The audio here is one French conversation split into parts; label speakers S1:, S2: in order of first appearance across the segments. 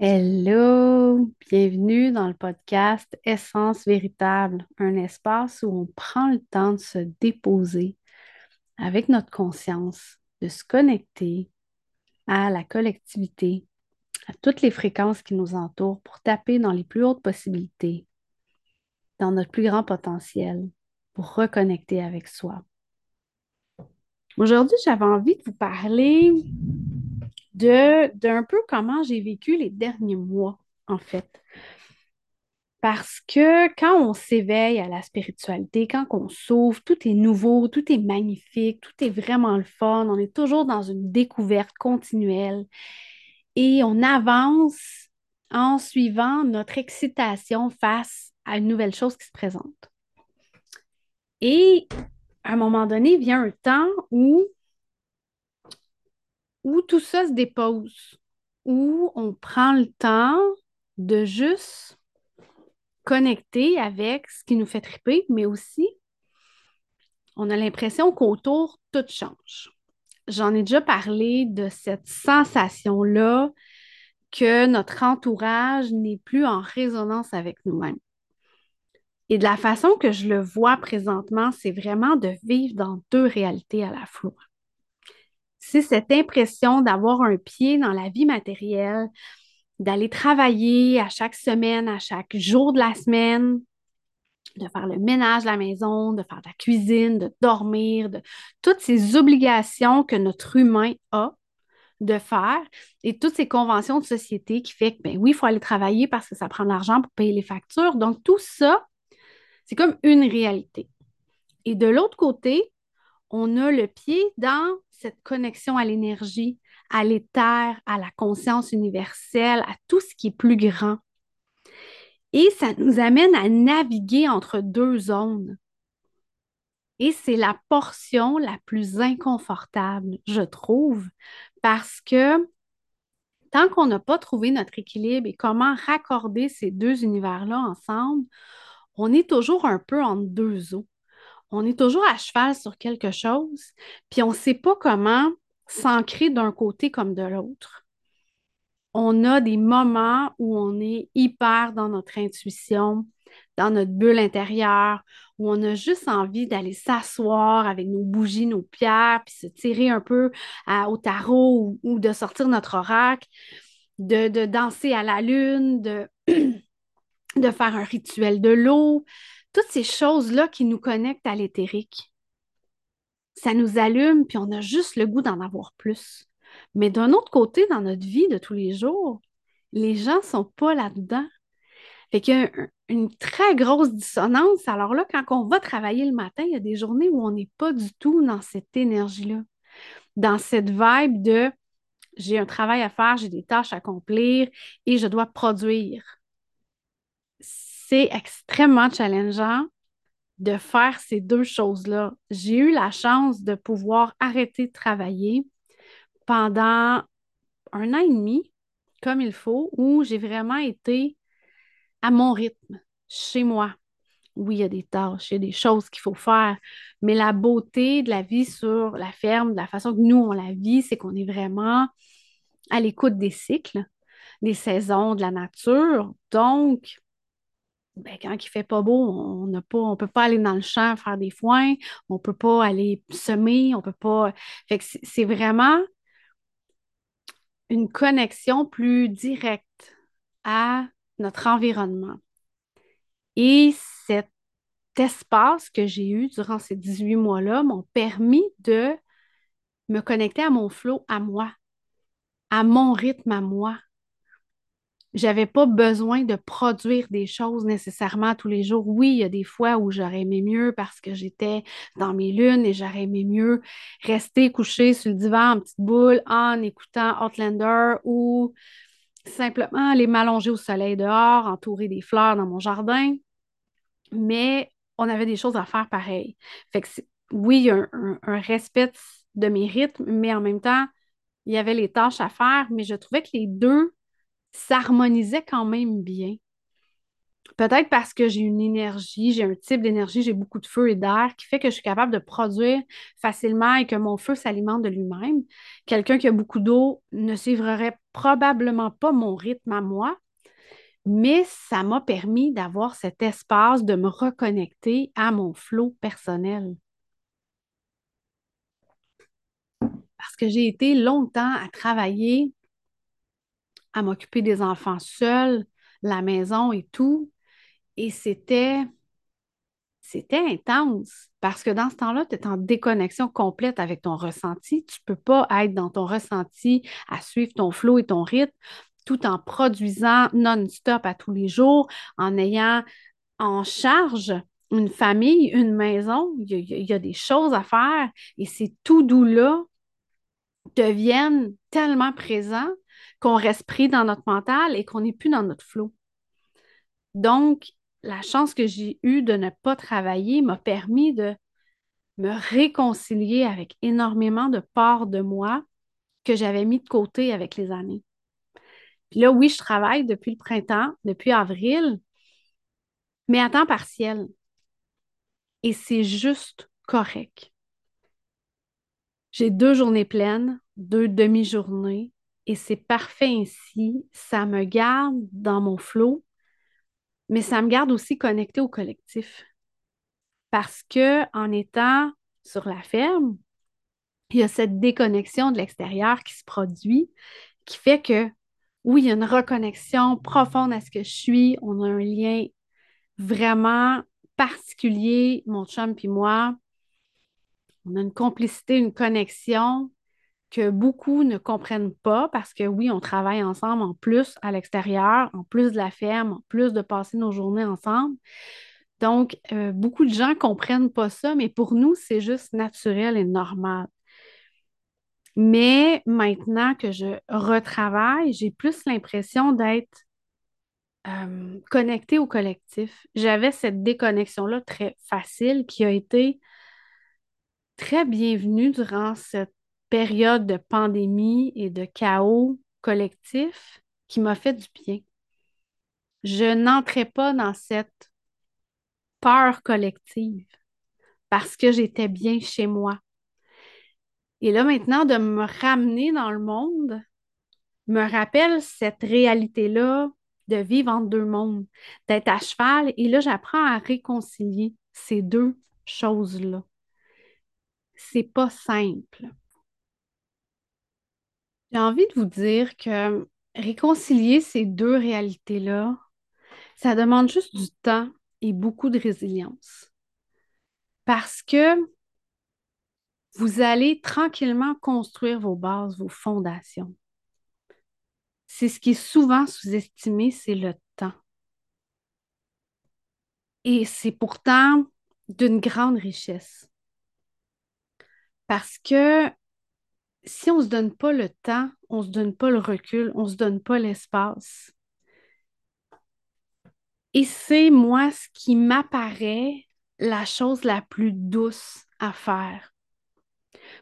S1: Hello, bienvenue dans le podcast Essence véritable, un espace où on prend le temps de se déposer avec notre conscience, de se connecter à la collectivité, à toutes les fréquences qui nous entourent pour taper dans les plus hautes possibilités, dans notre plus grand potentiel, pour reconnecter avec soi. Aujourd'hui, j'avais envie de vous parler d'un peu comment j'ai vécu les derniers mois, en fait. Parce que quand on s'éveille à la spiritualité, quand on s'ouvre, tout est nouveau, tout est magnifique, tout est vraiment le fun. On est toujours dans une découverte continuelle et on avance en suivant notre excitation face à une nouvelle chose qui se présente. Et à un moment donné, vient un temps où, où tout ça se dépose, où on prend le temps de juste connecter avec ce qui nous fait triper, mais aussi, on a l'impression qu'autour, tout change. J'en ai déjà parlé de cette sensation-là que notre entourage n'est plus en résonance avec nous-mêmes. Et de la façon que je le vois présentement, c'est vraiment de vivre dans deux réalités à la fois. C'est cette impression d'avoir un pied dans la vie matérielle, d'aller travailler à chaque semaine, à chaque jour de la semaine, de faire le ménage de la maison, de faire de la cuisine, de dormir, de toutes ces obligations que notre humain a de faire et toutes ces conventions de société qui fait que, ben oui, il faut aller travailler parce que ça prend de l'argent pour payer les factures. Donc, tout ça, c'est comme une réalité. Et de l'autre côté, on a le pied dans cette connexion à l'énergie, à l'éther, à la conscience universelle, à tout ce qui est plus grand. Et ça nous amène à naviguer entre deux zones. Et c'est la portion la plus inconfortable, je trouve, parce que tant qu'on n'a pas trouvé notre équilibre et comment raccorder ces deux univers-là ensemble, on est toujours un peu entre deux eaux. On est toujours à cheval sur quelque chose, puis on ne sait pas comment s'ancrer d'un côté comme de l'autre. On a des moments où on est hyper dans notre intuition, dans notre bulle intérieure, où on a juste envie d'aller s'asseoir avec nos bougies, nos pierres, puis se tirer un peu au tarot ou, de sortir notre oracle, de, danser à la lune, de faire un rituel de l'eau, toutes ces choses-là qui nous connectent à l'éthérique ça nous allume, puis on a juste le goût d'en avoir plus. Mais d'un autre côté, dans notre vie de tous les jours, les gens ne sont pas là-dedans. Fait qu'il y a une très grosse dissonance. Alors là, quand on va travailler le matin, il y a des journées où on n'est pas du tout dans cette énergie-là, dans cette vibe de j'ai un travail à faire, j'ai des tâches à accomplir et je dois produire. C'est extrêmement challengeant de faire ces deux choses-là. J'ai eu la chance de pouvoir arrêter de travailler pendant un an et demi, comme il faut, où j'ai vraiment été à mon rythme, chez moi. Oui, il y a des tâches, il y a des choses qu'il faut faire, mais la beauté de la vie sur la ferme, de la façon que nous, on la vit, c'est qu'on est vraiment à l'écoute des cycles, des saisons, de la nature. Donc, ben, quand il fait pas beau, on ne peut pas aller dans le champ faire des foins, on ne peut pas aller semer, on peut pas. C'est vraiment une connexion plus directe à notre environnement. Et cet espace que j'ai eu durant ces 18 mois-là m'ont permis de me connecter à mon flot, à moi, à mon rythme, à moi, j'avais pas besoin de produire des choses nécessairement tous les jours. Oui, il y a des fois où j'aurais aimé mieux parce que j'étais dans mes lunes et j'aurais aimé mieux rester couché sur le divan en petite boule en écoutant Outlander ou simplement aller m'allonger au soleil dehors, entourer des fleurs dans mon jardin. Mais on avait des choses à faire pareil. Fait que oui, il y a un, un respect de mes rythmes, mais en même temps, il y avait les tâches à faire, mais je trouvais que les deux s'harmonisait quand même bien. Peut-être parce que j'ai une énergie, j'ai un type d'énergie, j'ai beaucoup de feu et d'air qui fait que je suis capable de produire facilement et que mon feu s'alimente de lui-même. Quelqu'un qui a beaucoup d'eau ne suivrait probablement pas mon rythme à moi, mais ça m'a permis d'avoir cet espace de me reconnecter à mon flot personnel. Parce que j'ai été longtemps à travailler, à m'occuper des enfants seuls, la maison et tout. Et c'était c'était intense parce que dans ce temps-là, tu es en déconnexion complète avec ton ressenti. Tu ne peux pas être dans ton ressenti à suivre ton flot et ton rythme tout en produisant non-stop à tous les jours, en ayant en charge une famille, une maison. Il y a, il y a des choses à faire et ces tout doux-là deviennent tellement présents qu'on reste pris dans notre mental et qu'on n'est plus dans notre flot. Donc, la chance que j'ai eue de ne pas travailler m'a permis de me réconcilier avec énormément de parts de moi que j'avais mis de côté avec les années. Puis là, oui, je travaille depuis le printemps, depuis avril, mais à temps partiel. Et c'est juste correct. J'ai deux journées pleines, deux demi-journées, et c'est parfait ainsi. Ça me garde dans mon flot, mais ça me garde aussi connecté au collectif. Parce que en étant sur la ferme, il y a cette déconnexion de l'extérieur qui se produit, qui fait que oui, il y a une reconnexion profonde à ce que je suis. On a un lien vraiment particulier, mon chum puis moi. On a une complicité, une connexion que beaucoup ne comprennent pas parce que oui, on travaille ensemble en plus à l'extérieur, en plus de la ferme, en plus de passer nos journées ensemble. Donc, euh, beaucoup de gens ne comprennent pas ça, mais pour nous, c'est juste naturel et normal. Mais maintenant que je retravaille, j'ai plus l'impression d'être euh, connectée au collectif. J'avais cette déconnexion-là très facile qui a été très bienvenue durant cette période de pandémie et de chaos collectif qui m'a fait du bien. Je n'entrais pas dans cette peur collective parce que j'étais bien chez moi. Et là, maintenant, de me ramener dans le monde, me rappelle cette réalité-là de vivre entre deux mondes, d'être à cheval. Et là, j'apprends à réconcilier ces deux choses-là. C'est pas simple. J'ai envie de vous dire que réconcilier ces deux réalités-là, ça demande juste du temps et beaucoup de résilience. Parce que vous allez tranquillement construire vos bases, vos fondations. C'est ce qui est souvent sous-estimé, c'est le temps. Et c'est pourtant d'une grande richesse. Parce que si on ne se donne pas le temps, on ne se donne pas le recul, on ne se donne pas l'espace. Et c'est moi ce qui m'apparaît la chose la plus douce à faire.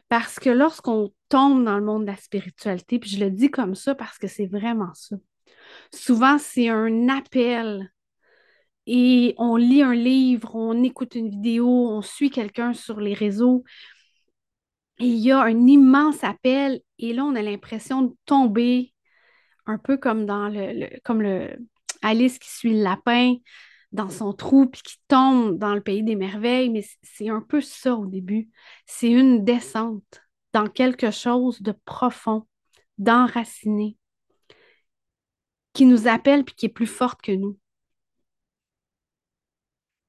S1: Parce que lorsqu'on tombe dans le monde de la spiritualité, puis je le dis comme ça parce que c'est vraiment ça, souvent c'est un appel et on lit un livre, on écoute une vidéo, on suit quelqu'un sur les réseaux, il y a un immense appel et là, on a l'impression de tomber un peu comme dans le, comme le Alice qui suit le lapin dans son trou puis qui tombe dans le pays des merveilles, mais c'est un peu ça au début. C'est une descente dans quelque chose de profond, d'enraciné, qui nous appelle puis qui est plus forte que nous.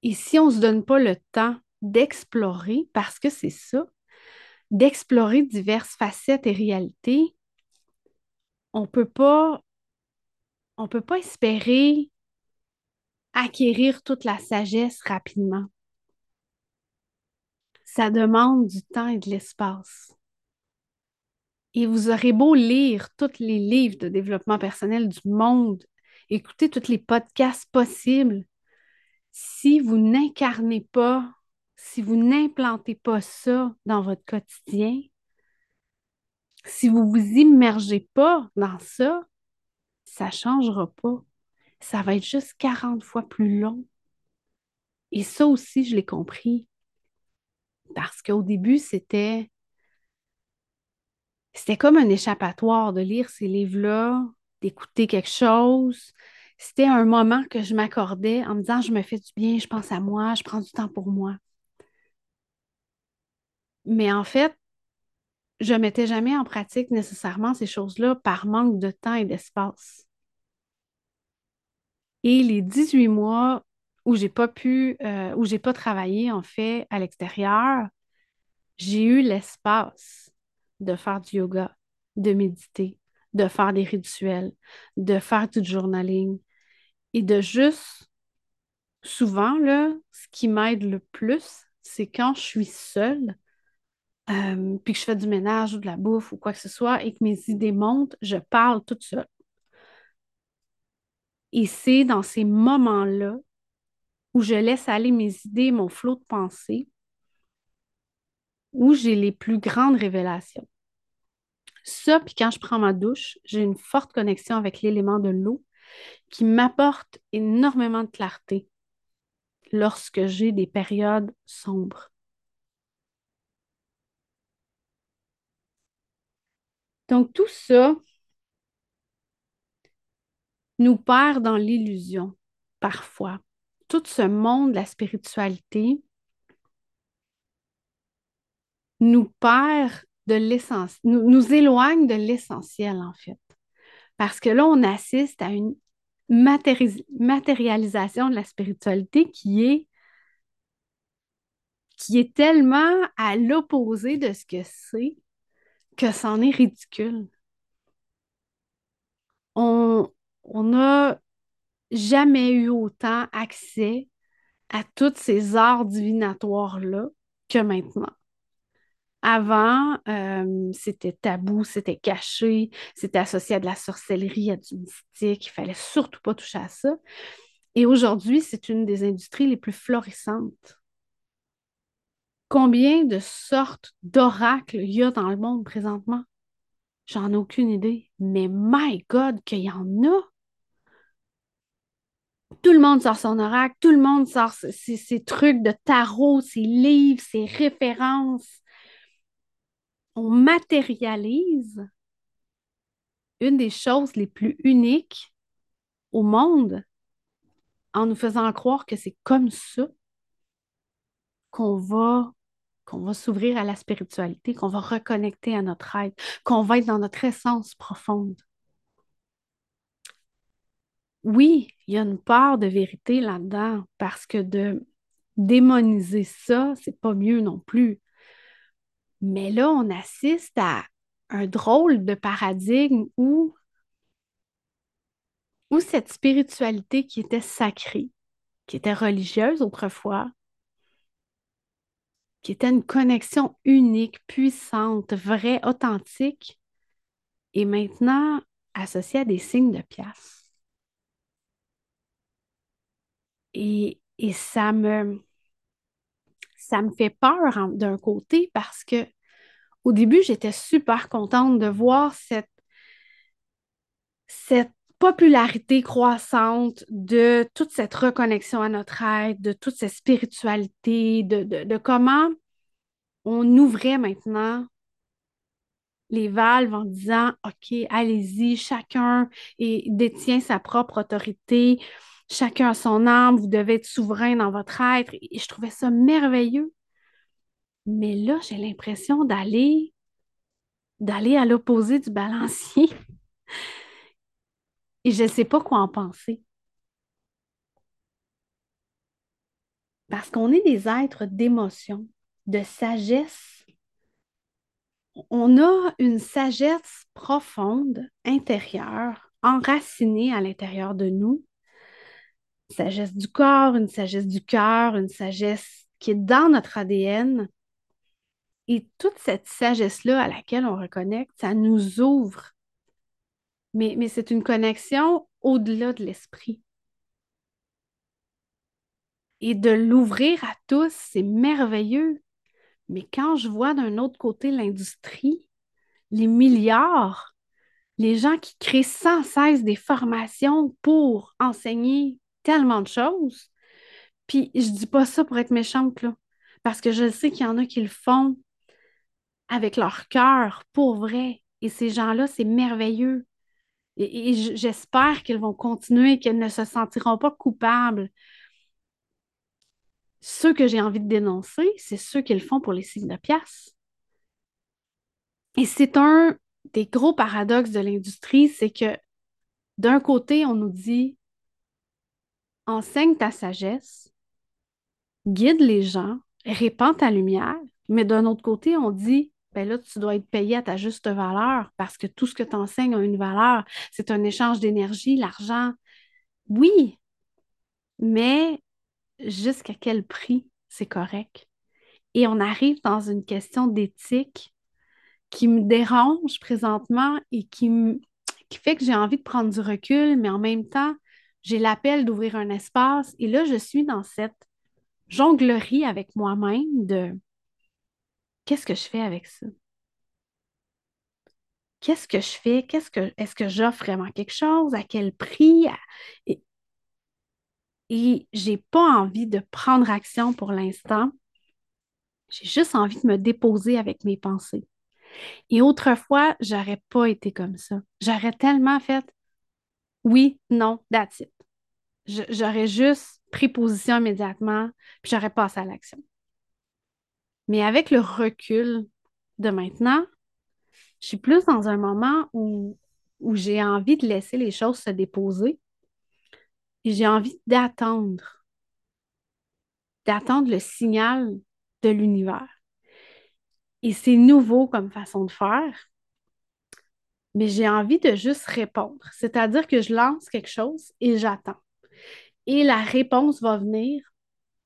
S1: Et si on ne se donne pas le temps d'explorer, parce que c'est ça, d'explorer diverses facettes et réalités, on peut pas peut pas espérer acquérir toute la sagesse rapidement. Ça demande du temps et de l'espace. Et vous aurez beau lire tous les livres de développement personnel du monde, écouter tous les podcasts possibles, si vous n'incarnez pas si vous n'implantez pas ça dans votre quotidien, si vous vous immergez pas dans ça, ça ne changera pas. ça va être juste 40 fois plus long. Et ça aussi, je l'ai compris. Parce qu'au début, c'était c'était comme un échappatoire de lire ces livres-là, d'écouter quelque chose. C'était un moment que je m'accordais en me disant je me fais du bien, je pense à moi, je prends du temps pour moi. Mais en fait, je ne mettais jamais en pratique nécessairement ces choses-là par manque de temps et d'espace. Et les 18 mois où j'ai pas pu, euh, où j'ai pas travaillé en fait à l'extérieur, j'ai eu l'espace de faire du yoga, de méditer, de faire des rituels, de faire du journaling et de juste, souvent, là, ce qui m'aide le plus, c'est quand je suis seule, euh, puis que je fais du ménage ou de la bouffe ou quoi que ce soit et que mes idées montent, je parle toute seule. Et c'est dans ces moments-là où je laisse aller mes idées, mon flot de pensée, où j'ai les plus grandes révélations. Ça, puis quand je prends ma douche, j'ai une forte connexion avec l'élément de l'eau qui m'apporte énormément de clarté lorsque j'ai des périodes sombres. Donc tout ça nous perd dans l'illusion parfois. Tout ce monde de la spiritualité nous perd de l'essence, nous, nous éloigne de l'essentiel en fait. Parce que là, on assiste à une matérialisation de la spiritualité qui est tellement à l'opposé de ce que c'est que c'en est ridicule. On n'a jamais eu autant accès à tous ces arts divinatoires-là que maintenant. Avant, euh, c'était tabou, c'était caché, c'était associé à de la sorcellerie, à du mystique. Il fallait surtout pas toucher à ça. Et aujourd'hui, c'est une des industries les plus florissantes. Combien de sortes d'oracles il y a dans le monde présentement? J'en ai aucune idée. Mais my God, qu'il y en a! Tout le monde sort son oracle, tout le monde sort ses, trucs de tarot, ses livres, ses références. On matérialise une des choses les plus uniques au monde en nous faisant croire que c'est comme ça qu'on va qu'on va s'ouvrir à la spiritualité, qu'on va reconnecter à notre être, qu'on va être dans notre essence profonde. Oui, il y a une part de vérité là-dedans parce que de démoniser ça, c'est pas mieux non plus. Mais là, on assiste à un drôle de paradigme où, où cette spiritualité qui était sacrée, qui était religieuse autrefois, qui était une connexion unique, puissante, vraie, authentique, et maintenant associée à des signes de pièces. Et, ça me ça me fait peur d'un côté parce que au début, j'étais super contente de voir cette, cette popularité croissante de toute cette reconnexion à notre être, de toute cette spiritualité, de, comment on ouvrait maintenant les valves en disant, OK, allez-y, chacun détient sa propre autorité, chacun a son âme, vous devez être souverain dans votre être. Et je trouvais ça merveilleux. Mais là, j'ai l'impression d'aller d'aller à l'opposé du balancier. Et je ne sais pas quoi en penser. Parce qu'on est des êtres d'émotion, de sagesse. On a une sagesse profonde, intérieure, enracinée à l'intérieur de nous. Une sagesse du corps, une sagesse du cœur, une sagesse qui est dans notre ADN. Et toute cette sagesse-là à laquelle on reconnecte, ça nous ouvre mais, c'est une connexion au-delà de l'esprit. Et de l'ouvrir à tous, c'est merveilleux. Mais quand je vois d'un autre côté l'industrie, les milliards les gens qui créent sans cesse des formations pour enseigner tellement de choses. Puis je dis pas ça pour être méchante, là, parce que je sais qu'il y en a qui le font avec leur cœur, pour vrai. Et ces gens-là, c'est merveilleux. Et, j'espère qu'ils vont continuer, qu'ils ne se sentiront pas coupables. Ceux que j'ai envie de dénoncer, c'est ceux qui le font pour les signes de pièces. Et c'est un des gros paradoxes de l'industrie, c'est que d'un côté, on nous dit enseigne ta sagesse, guide les gens, répands ta lumière, mais d'un autre côté, on dit ben là, tu dois être payé à ta juste valeur parce que tout ce que tu enseignes a une valeur. C'est un échange d'énergie, l'argent. Oui, mais jusqu'à quel prix c'est correct? Et on arrive dans une question d'éthique qui me dérange présentement et qui, qui fait que j'ai envie de prendre du recul, mais en même temps, j'ai l'appel d'ouvrir un espace. Et là, je suis dans cette jonglerie avec moi-même de qu'est-ce que je fais avec ça? Qu'est-ce que je fais? Qu'est-ce que est-ce que j'offre vraiment quelque chose? À quel prix? Et, et j'ai pas envie de prendre action pour l'instant. J'ai juste envie de me déposer avec mes pensées. Et autrefois, j'aurais pas été comme ça. J'aurais tellement fait oui, non, that's it. J'aurais juste pris position immédiatement, puis j'aurais passé à l'action. Mais avec le recul de maintenant, je suis plus dans un moment où, où j'ai envie de laisser les choses se déposer et j'ai envie d'attendre, d'attendre le signal de l'univers. Et c'est nouveau comme façon de faire, mais j'ai envie de juste répondre. C'est-à-dire que je lance quelque chose et j'attends. Et la réponse va venir,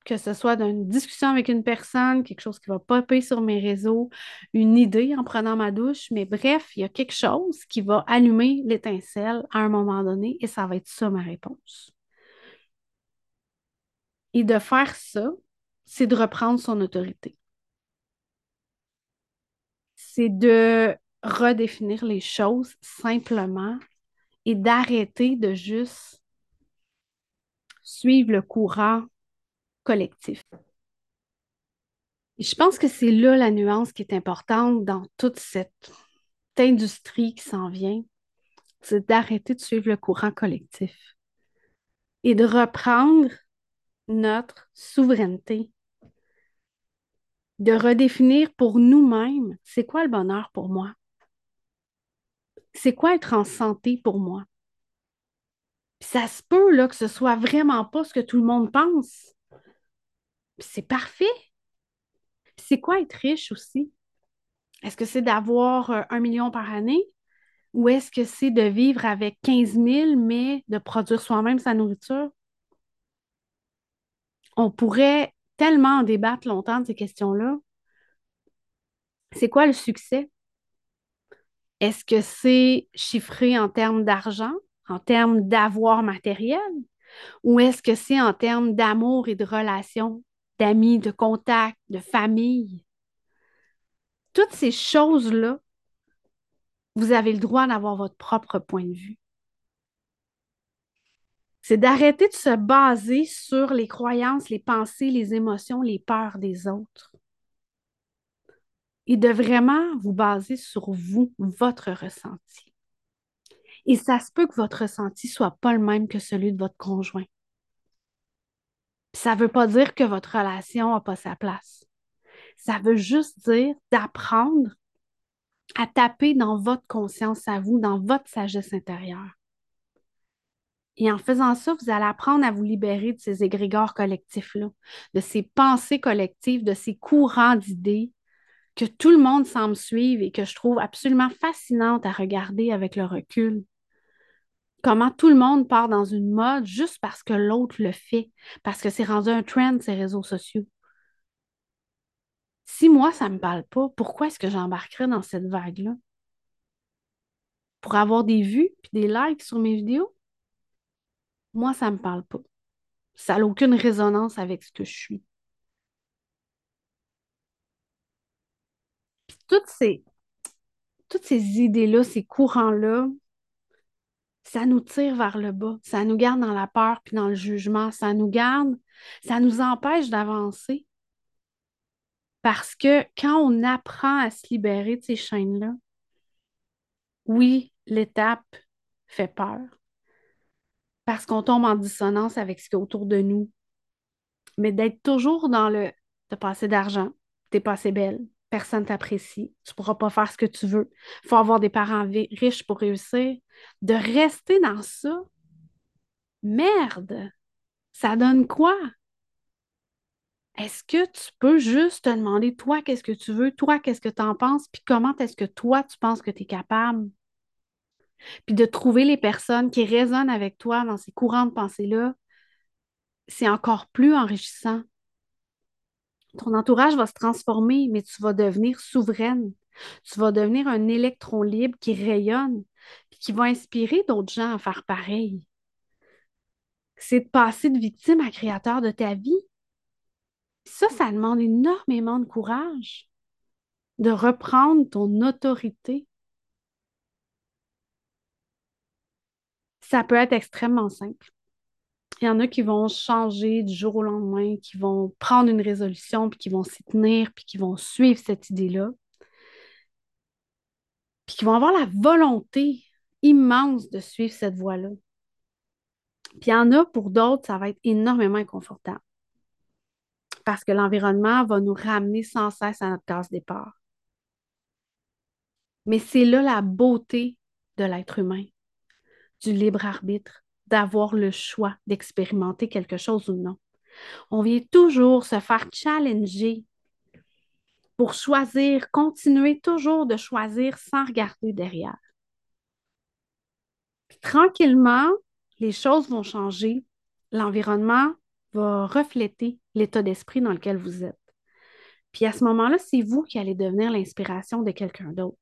S1: que ce soit d'une discussion avec une personne, quelque chose qui va popper sur mes réseaux, une idée en prenant ma douche, mais bref, il y a quelque chose qui va allumer l'étincelle à un moment donné et ça va être ça ma réponse. Et de faire ça, c'est de reprendre son autorité c'est de redéfinir les choses simplement et d'arrêter de juste suivre le courant collectif. Je pense que c'est là la nuance qui est importante dans toute cette industrie qui s'en vient, c'est d'arrêter de suivre le courant collectif et de reprendre notre souveraineté de redéfinir pour nous-mêmes, c'est quoi le bonheur pour moi? C'est quoi être en santé pour moi? Ça se peut que ce soit vraiment pas ce que tout le monde pense. C'est parfait. C'est quoi être riche aussi? Est-ce que c'est d'avoir euh, un million par année? Ou est-ce que c'est de vivre avec 15 000, mais de produire soi-même sa nourriture? On pourrait tellement en débattre longtemps de ces questions-là. C'est quoi le succès? Est-ce que c'est chiffré en termes d'argent, en termes d'avoir matériel, ou est-ce que c'est en termes d'amour et de relations, d'amis, de contacts, de famille? Toutes ces choses-là, vous avez le droit d'avoir votre propre point de vue c'est d'arrêter de se baser sur les croyances, les pensées, les émotions, les peurs des autres. Et de vraiment vous baser sur vous, votre ressenti. Et ça se peut que votre ressenti soit pas le même que celui de votre conjoint. Ça ne veut pas dire que votre relation n'a pas sa place. Ça veut juste dire d'apprendre à taper dans votre conscience à vous, dans votre sagesse intérieure. Et en faisant ça, vous allez apprendre à vous libérer de ces égrégores collectifs-là, de ces pensées collectives, de ces courants d'idées que tout le monde semble suivre et que je trouve absolument fascinantes à regarder avec le recul. Comment tout le monde part dans une mode juste parce que l'autre le fait, parce que c'est rendu un trend, ces réseaux sociaux. Si moi, ça ne me parle pas, pourquoi est-ce que j'embarquerais dans cette vague-là? Pour avoir des vues et des likes sur mes vidéos? moi, ça ne me parle pas. Ça n'a aucune résonance avec ce que je suis. Puis toutes ces, toutes ces idées-là, ces courants-là, ça nous tire vers le bas, ça nous garde dans la peur puis dans le jugement, ça nous garde, ça nous empêche d'avancer. Parce que quand on apprend à se libérer de ces chaînes-là, oui, l'étape fait peur. Parce qu'on tombe en dissonance avec ce qui est autour de nous. Mais d'être toujours dans le t'as pas d'argent, t'es pas assez belle, personne t'apprécie, tu pourras pas faire ce que tu veux. Il faut avoir des parents riches pour réussir. De rester dans ça, merde, ça donne quoi? Est-ce que tu peux juste te demander, toi, qu'est-ce que tu veux, toi, qu'est-ce que tu en penses, puis comment est-ce que toi, tu penses que tu es capable? Puis de trouver les personnes qui résonnent avec toi dans ces courants de pensée-là, c'est encore plus enrichissant. Ton entourage va se transformer, mais tu vas devenir souveraine. Tu vas devenir un électron libre qui rayonne, puis qui va inspirer d'autres gens à faire pareil. C'est de passer de victime à créateur de ta vie. Ça, ça demande énormément de courage de reprendre ton autorité. Ça peut être extrêmement simple. Il y en a qui vont changer du jour au lendemain, qui vont prendre une résolution, puis qui vont s'y tenir, puis qui vont suivre cette idée-là, puis qui vont avoir la volonté immense de suivre cette voie-là. Puis il y en a pour d'autres, ça va être énormément inconfortable parce que l'environnement va nous ramener sans cesse à notre case départ. Mais c'est là la beauté de l'être humain, du libre arbitre, d'avoir le choix d'expérimenter quelque chose ou non. On vient toujours se faire challenger pour choisir, continuer toujours de choisir sans regarder derrière. tranquillement, les choses vont changer, l'environnement va refléter l'état d'esprit dans lequel vous êtes. Puis à ce moment-là, c'est vous qui allez devenir l'inspiration de quelqu'un d'autre.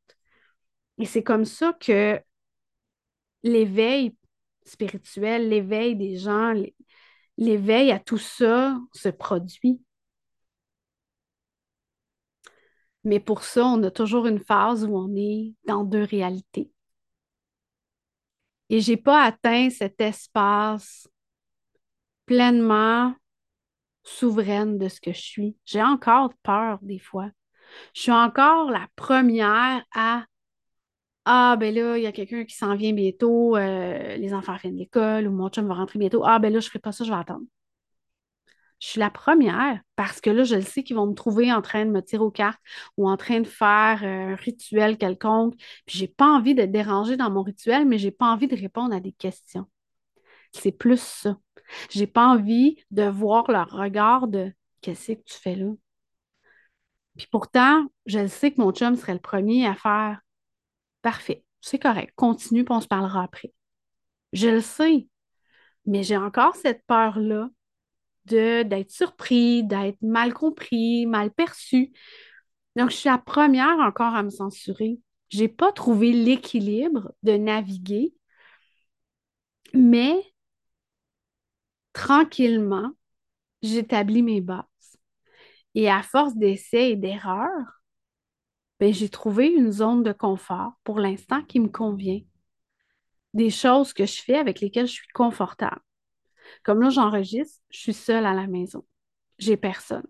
S1: Et c'est comme ça que l'éveil spirituel, l'éveil des gens, l'éveil à tout ça se produit. Mais pour ça, on a toujours une phase où on est dans deux réalités. Et je n'ai pas atteint cet espace pleinement souveraine de ce que je suis. J'ai encore peur des fois. Je suis encore la première à Ah, ben là, il y a quelqu'un qui s'en vient bientôt, euh, les enfants viennent de l'école ou mon chum va rentrer bientôt. Ah, ben là, je ne ferai pas ça, je vais attendre. Je suis la première parce que là, je le sais qu'ils vont me trouver en train de me tirer aux cartes ou en train de faire euh, un rituel quelconque. Puis j'ai pas envie de déranger dans mon rituel, mais j'ai pas envie de répondre à des questions. C'est plus ça. J'ai pas envie de voir leur regard de qu'est-ce que tu fais là. Puis pourtant, je sais que mon chum serait le premier à faire parfait, c'est correct, continue, puis on se parlera après. Je le sais, mais j'ai encore cette peur-là d'être surpris, d'être mal compris, mal perçu. Donc, je suis la première encore à me censurer. Je n'ai pas trouvé l'équilibre de naviguer, mais tranquillement, j'établis mes bases. Et à force d'essais et d'erreurs, j'ai trouvé une zone de confort pour l'instant qui me convient. Des choses que je fais avec lesquelles je suis confortable. Comme là, j'enregistre, je suis seule à la maison. J'ai personne.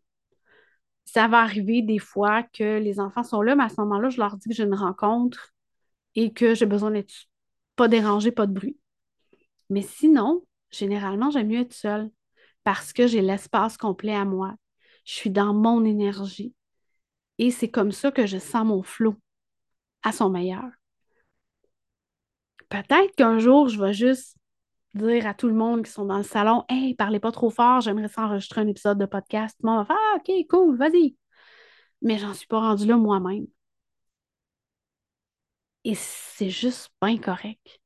S1: Ça va arriver des fois que les enfants sont là, mais à ce moment-là, je leur dis que j'ai une rencontre et que j'ai besoin d'être pas dérangée, pas de bruit. Mais sinon, généralement, j'aime mieux être seule parce que j'ai l'espace complet à moi. Je suis dans mon énergie. Et c'est comme ça que je sens mon flot à son meilleur. Peut-être qu'un jour, je vais juste dire à tout le monde qui sont dans le salon Hey, parlez pas trop fort, j'aimerais s'enregistrer un épisode de podcast. Tout va faire Ah, OK, cool, vas-y. Mais j'en suis pas rendue là moi-même. Et c'est juste pas incorrect.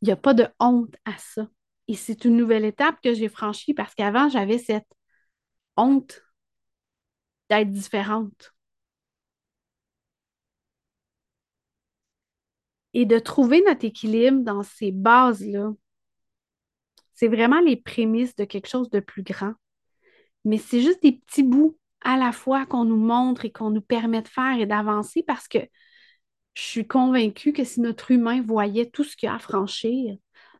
S1: Il n'y a pas de honte à ça. Et c'est une nouvelle étape que j'ai franchie parce qu'avant, j'avais cette honte d'être différente. Et de trouver notre équilibre dans ces bases-là, c'est vraiment les prémices de quelque chose de plus grand. Mais c'est juste des petits bouts à la fois qu'on nous montre et qu'on nous permet de faire et d'avancer parce que je suis convaincue que si notre humain voyait tout ce qu'il y a à franchir,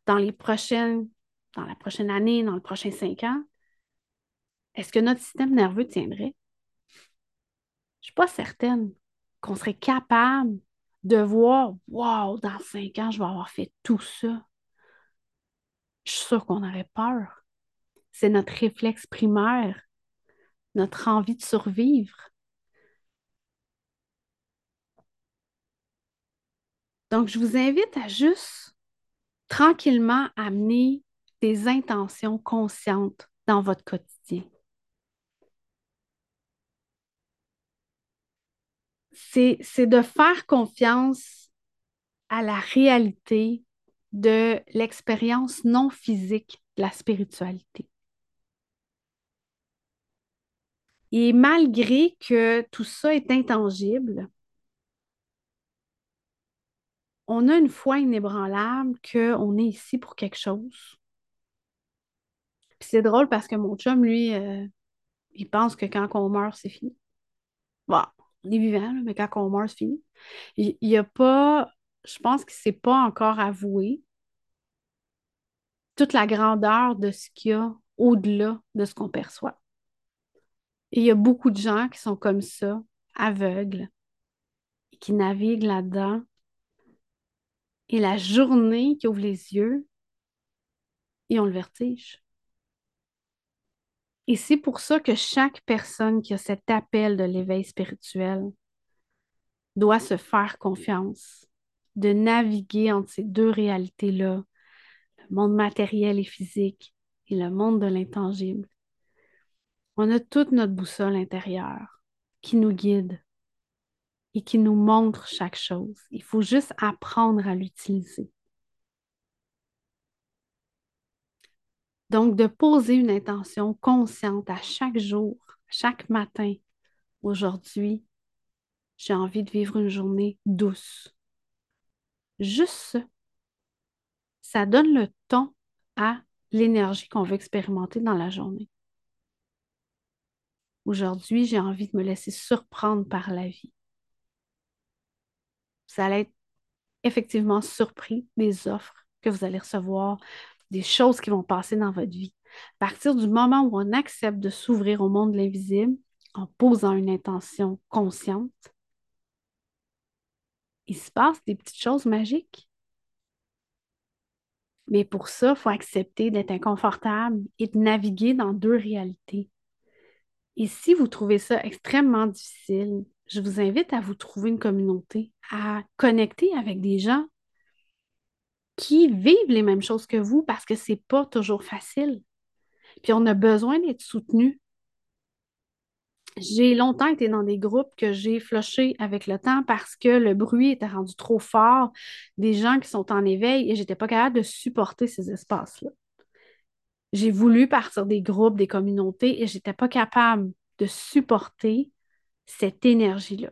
S1: dans les prochaines, dans la prochaine année, dans le prochain cinq ans, est-ce que notre système nerveux tiendrait? Je ne suis pas certaine qu'on serait capable de voir, wow, dans cinq ans, je vais avoir fait tout ça. Je suis sûre qu'on aurait peur. C'est notre réflexe primaire, notre envie de survivre. Donc, je vous invite à juste tranquillement amener des intentions conscientes dans votre quotidien. C'est de faire confiance à la réalité de l'expérience non physique de la spiritualité. Et malgré que tout ça est intangible, on a une foi inébranlable qu'on est ici pour quelque chose. C'est drôle parce que mon chum, lui, euh, il pense que quand on meurt, c'est fini. On est vivant, mais quand on meurt, c'est fini. Il n'y a pas, je pense que c'est pas encore avoué toute la grandeur de ce qu'il y a au-delà de ce qu'on perçoit. Et il y a beaucoup de gens qui sont comme ça, aveugles, qui naviguent là-dedans. Et la journée qui ouvre les yeux, ils ont le vertige. Et c'est pour ça que chaque personne qui a cet appel de l'éveil spirituel doit se faire confiance, de naviguer entre ces deux réalités-là, le monde matériel et physique et le monde de l'intangible. On a toute notre boussole intérieure qui nous guide et qui nous montre chaque chose. Il faut juste apprendre à l'utiliser. Donc, de poser une intention consciente à chaque jour, chaque matin. Aujourd'hui, j'ai envie de vivre une journée douce. Juste ça. Ça donne le ton à l'énergie qu'on veut expérimenter dans la journée. Aujourd'hui, j'ai envie de me laisser surprendre par la vie. Vous allez être effectivement surpris des offres que vous allez recevoir, des choses qui vont passer dans votre vie. À partir du moment où on accepte de s'ouvrir au monde de l'invisible en posant une intention consciente, il se passe des petites choses magiques. Mais pour ça, il faut accepter d'être inconfortable et de naviguer dans deux réalités. Et si vous trouvez ça extrêmement difficile, je vous invite à vous trouver une communauté, à connecter avec des gens qui vivent les mêmes choses que vous parce que c'est pas toujours facile. Puis on a besoin d'être soutenu. J'ai longtemps été dans des groupes que j'ai flushés avec le temps parce que le bruit était rendu trop fort, des gens qui sont en éveil et j'étais pas capable de supporter ces espaces-là. J'ai voulu partir des groupes, des communautés et j'étais pas capable de supporter cette énergie-là.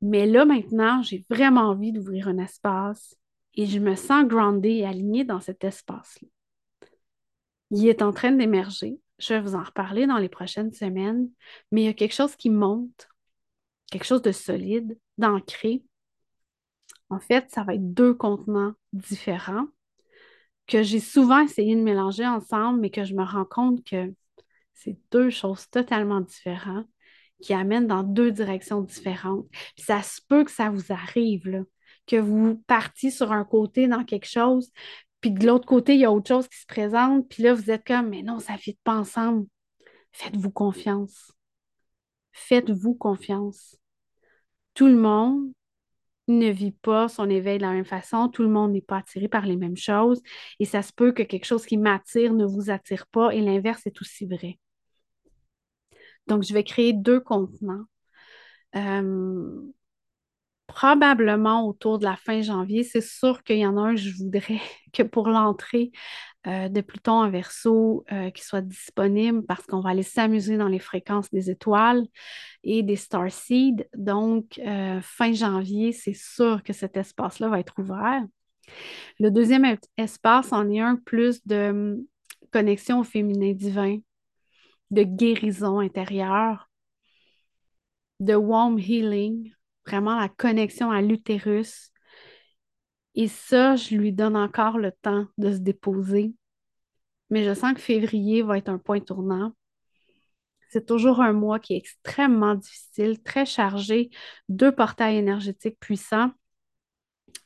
S1: Mais là, maintenant, j'ai vraiment envie d'ouvrir un espace et je me sens groundée et alignée dans cet espace-là. Il est en train d'émerger. Je vais vous en reparler dans les prochaines semaines, mais il y a quelque chose qui monte, quelque chose de solide, d'ancré. En fait, ça va être deux contenants différents que j'ai souvent essayé de mélanger ensemble, mais que je me rends compte que c'est deux choses totalement différentes qui amènent dans deux directions différentes. ça se peut que ça vous arrive, là, que vous partiez sur un côté dans quelque chose, puis de l'autre côté, il y a autre chose qui se présente, puis là, vous êtes comme, mais non, ça ne fit pas ensemble. Faites-vous confiance. Faites-vous confiance. Tout le monde ne vit pas son éveil de la même façon, tout le monde n'est pas attiré par les mêmes choses, et ça se peut que quelque chose qui m'attire ne vous attire pas, et l'inverse est aussi vrai. Donc, je vais créer deux contenants. Euh, probablement autour de la fin janvier. C'est sûr qu'il y en a un, je voudrais que pour l'entrée euh, de Pluton en verso, euh, qui soit disponible parce qu'on va aller s'amuser dans les fréquences des étoiles et des star seeds. Donc, euh, fin janvier, c'est sûr que cet espace-là va être ouvert. Le deuxième espace en est un plus de hum, connexion au féminin divin, de guérison intérieure, de warm healing, vraiment la connexion à l'utérus Et ça, je lui donne encore le temps de se déposer. Mais je sens que février va être un point tournant. C'est toujours un mois qui est extrêmement difficile, très chargé, deux portails énergétiques puissants.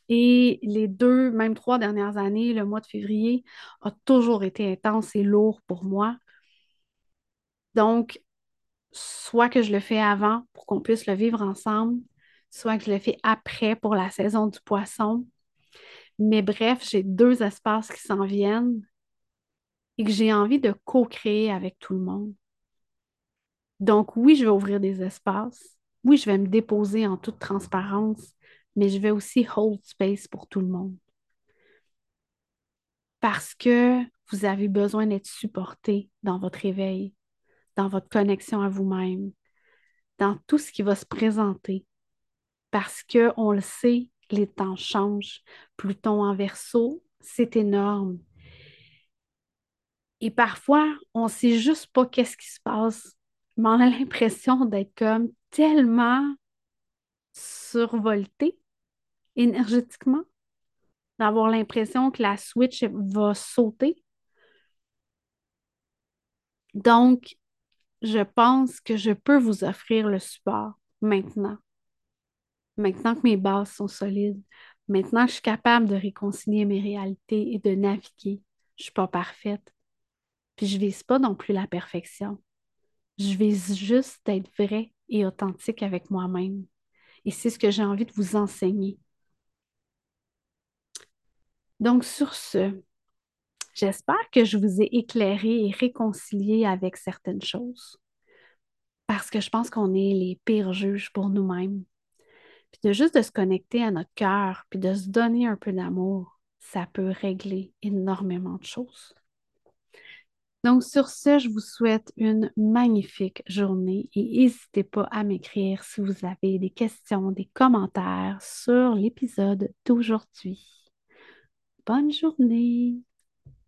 S1: Et les deux, même trois dernières années, le mois de février a toujours été intense et lourd pour moi. Donc, soit que je le fais avant pour qu'on puisse le vivre ensemble, soit que je le fais après pour la saison du poisson. Mais bref, j'ai deux espaces qui s'en viennent et que j'ai envie de co-créer avec tout le monde. Donc oui, je vais ouvrir des espaces. Oui, je vais me déposer en toute transparence, mais je vais aussi hold space pour tout le monde. Parce que vous avez besoin d'être supporté dans votre éveil, dans votre connexion à vous-même, dans tout ce qui va se présenter. Parce que on le sait, les temps changent. Pluton en verso, c'est énorme. Et parfois, on ne sait juste pas qu'est-ce qui se passe, mais on a l'impression d'être comme tellement survolté énergétiquement, d'avoir l'impression que la switch va sauter. Donc, je pense que je peux vous offrir le support maintenant. Maintenant que mes bases sont solides, maintenant que je suis capable de réconcilier mes réalités et de naviguer. Je ne suis pas parfaite. Puis je ne vise pas non plus la perfection. Je vise juste d'être vrai et authentique avec moi-même. Et c'est ce que j'ai envie de vous enseigner. Donc, sur ce, j'espère que je vous ai éclairé et réconcilié avec certaines choses. Parce que je pense qu'on est les pires juges pour nous-mêmes. Puis de juste de se connecter à notre cœur, puis de se donner un peu d'amour, ça peut régler énormément de choses. Donc, sur ce, je vous souhaite une magnifique journée et n'hésitez pas à m'écrire si vous avez des questions, des commentaires sur l'épisode d'aujourd'hui. Bonne journée!